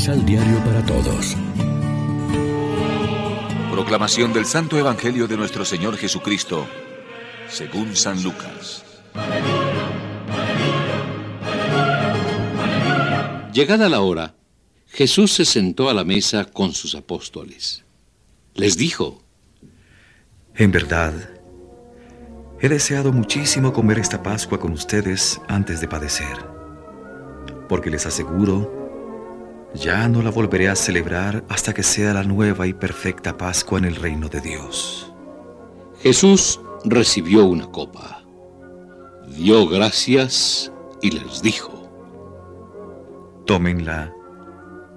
Misal Diario para Todos. Proclamación del Santo Evangelio de nuestro Señor Jesucristo, según San Lucas. Llegada la hora, Jesús se sentó a la mesa con sus apóstoles. Les dijo, En verdad, he deseado muchísimo comer esta Pascua con ustedes antes de padecer, porque les aseguro, ya no la volveré a celebrar hasta que sea la nueva y perfecta Pascua en el reino de Dios. Jesús recibió una copa, dio gracias y les dijo, Tómenla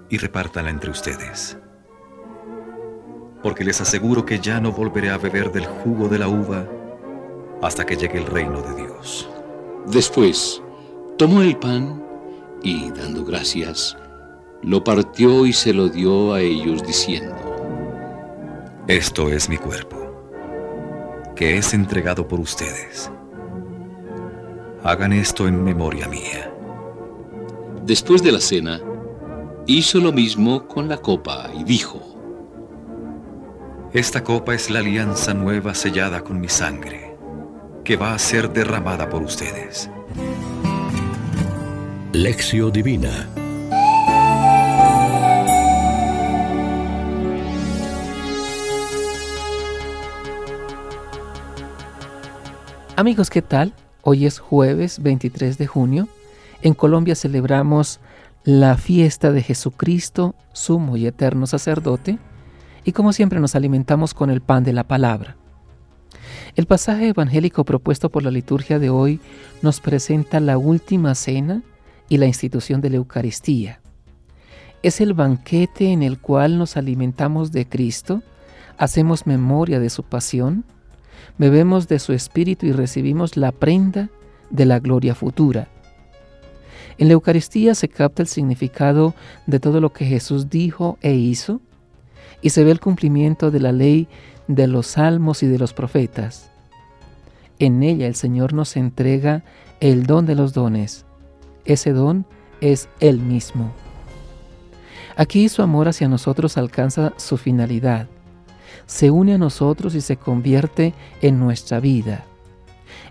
y repártanla entre ustedes. Porque les aseguro que ya no volveré a beber del jugo de la uva hasta que llegue el reino de Dios. Después, tomó el pan y, dando gracias, lo partió y se lo dio a ellos diciendo, Esto es mi cuerpo, que es entregado por ustedes. Hagan esto en memoria mía. Después de la cena, hizo lo mismo con la copa y dijo, Esta copa es la alianza nueva sellada con mi sangre, que va a ser derramada por ustedes. Lección Divina Amigos, ¿qué tal? Hoy es jueves 23 de junio. En Colombia celebramos la fiesta de Jesucristo, sumo y eterno sacerdote, y como siempre nos alimentamos con el pan de la palabra. El pasaje evangélico propuesto por la liturgia de hoy nos presenta la última cena y la institución de la Eucaristía. Es el banquete en el cual nos alimentamos de Cristo, hacemos memoria de su pasión, bebemos de su espíritu y recibimos la prenda de la gloria futura. En la Eucaristía se capta el significado de todo lo que Jesús dijo e hizo y se ve el cumplimiento de la ley de los salmos y de los profetas. En ella el Señor nos entrega el don de los dones. Ese don es Él mismo. Aquí su amor hacia nosotros alcanza su finalidad. Se une a nosotros y se convierte en nuestra vida.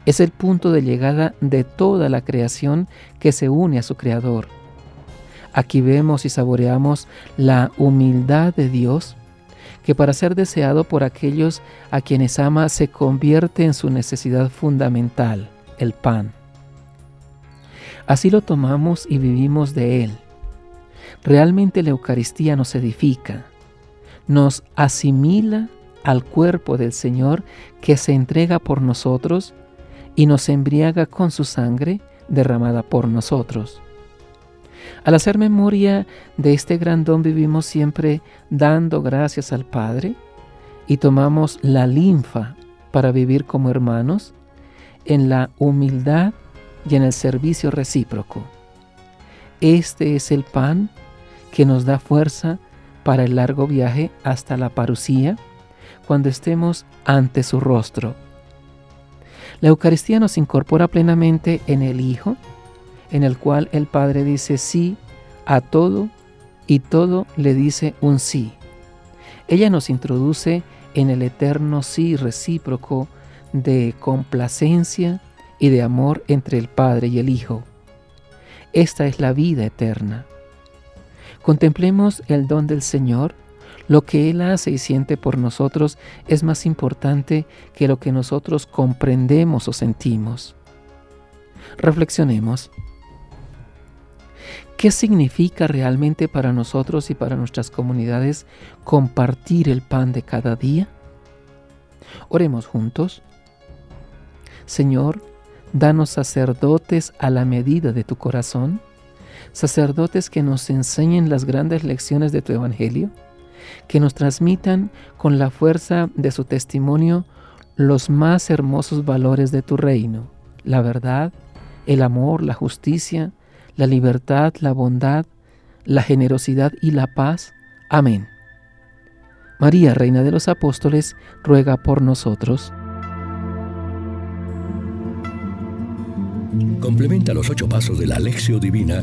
Es el punto de llegada de toda la creación que se une a su Creador. Aquí vemos y saboreamos la humildad de Dios, que para ser deseado por aquellos a quienes ama se convierte en su necesidad fundamental, el pan. Así lo tomamos y vivimos de Él. Realmente la Eucaristía nos edifica, nos asimila al cuerpo del Señor que se entrega por nosotros y nos embriaga con su sangre derramada por nosotros. Al hacer memoria de este gran don vivimos siempre dando gracias al Padre y tomamos la linfa para vivir como hermanos en la humildad y en el servicio recíproco. Este es el pan que nos da fuerza para el largo viaje hasta la parucía cuando estemos ante su rostro. La Eucaristía nos incorpora plenamente en el Hijo, en el cual el Padre dice sí a todo y todo le dice un sí. Ella nos introduce en el eterno sí recíproco de complacencia y de amor entre el Padre y el Hijo. Esta es la vida eterna. Contemplemos el don del Señor. Lo que Él hace y siente por nosotros es más importante que lo que nosotros comprendemos o sentimos. Reflexionemos. ¿Qué significa realmente para nosotros y para nuestras comunidades compartir el pan de cada día? Oremos juntos. Señor, danos sacerdotes a la medida de tu corazón, sacerdotes que nos enseñen las grandes lecciones de tu Evangelio, que nos transmitan con la fuerza de su testimonio los más hermosos valores de tu reino, la verdad, el amor, la justicia, la libertad, la bondad, la generosidad y la paz. Amén. María, Reina de los Apóstoles, ruega por nosotros. Complementa los ocho pasos de la Alexio Divina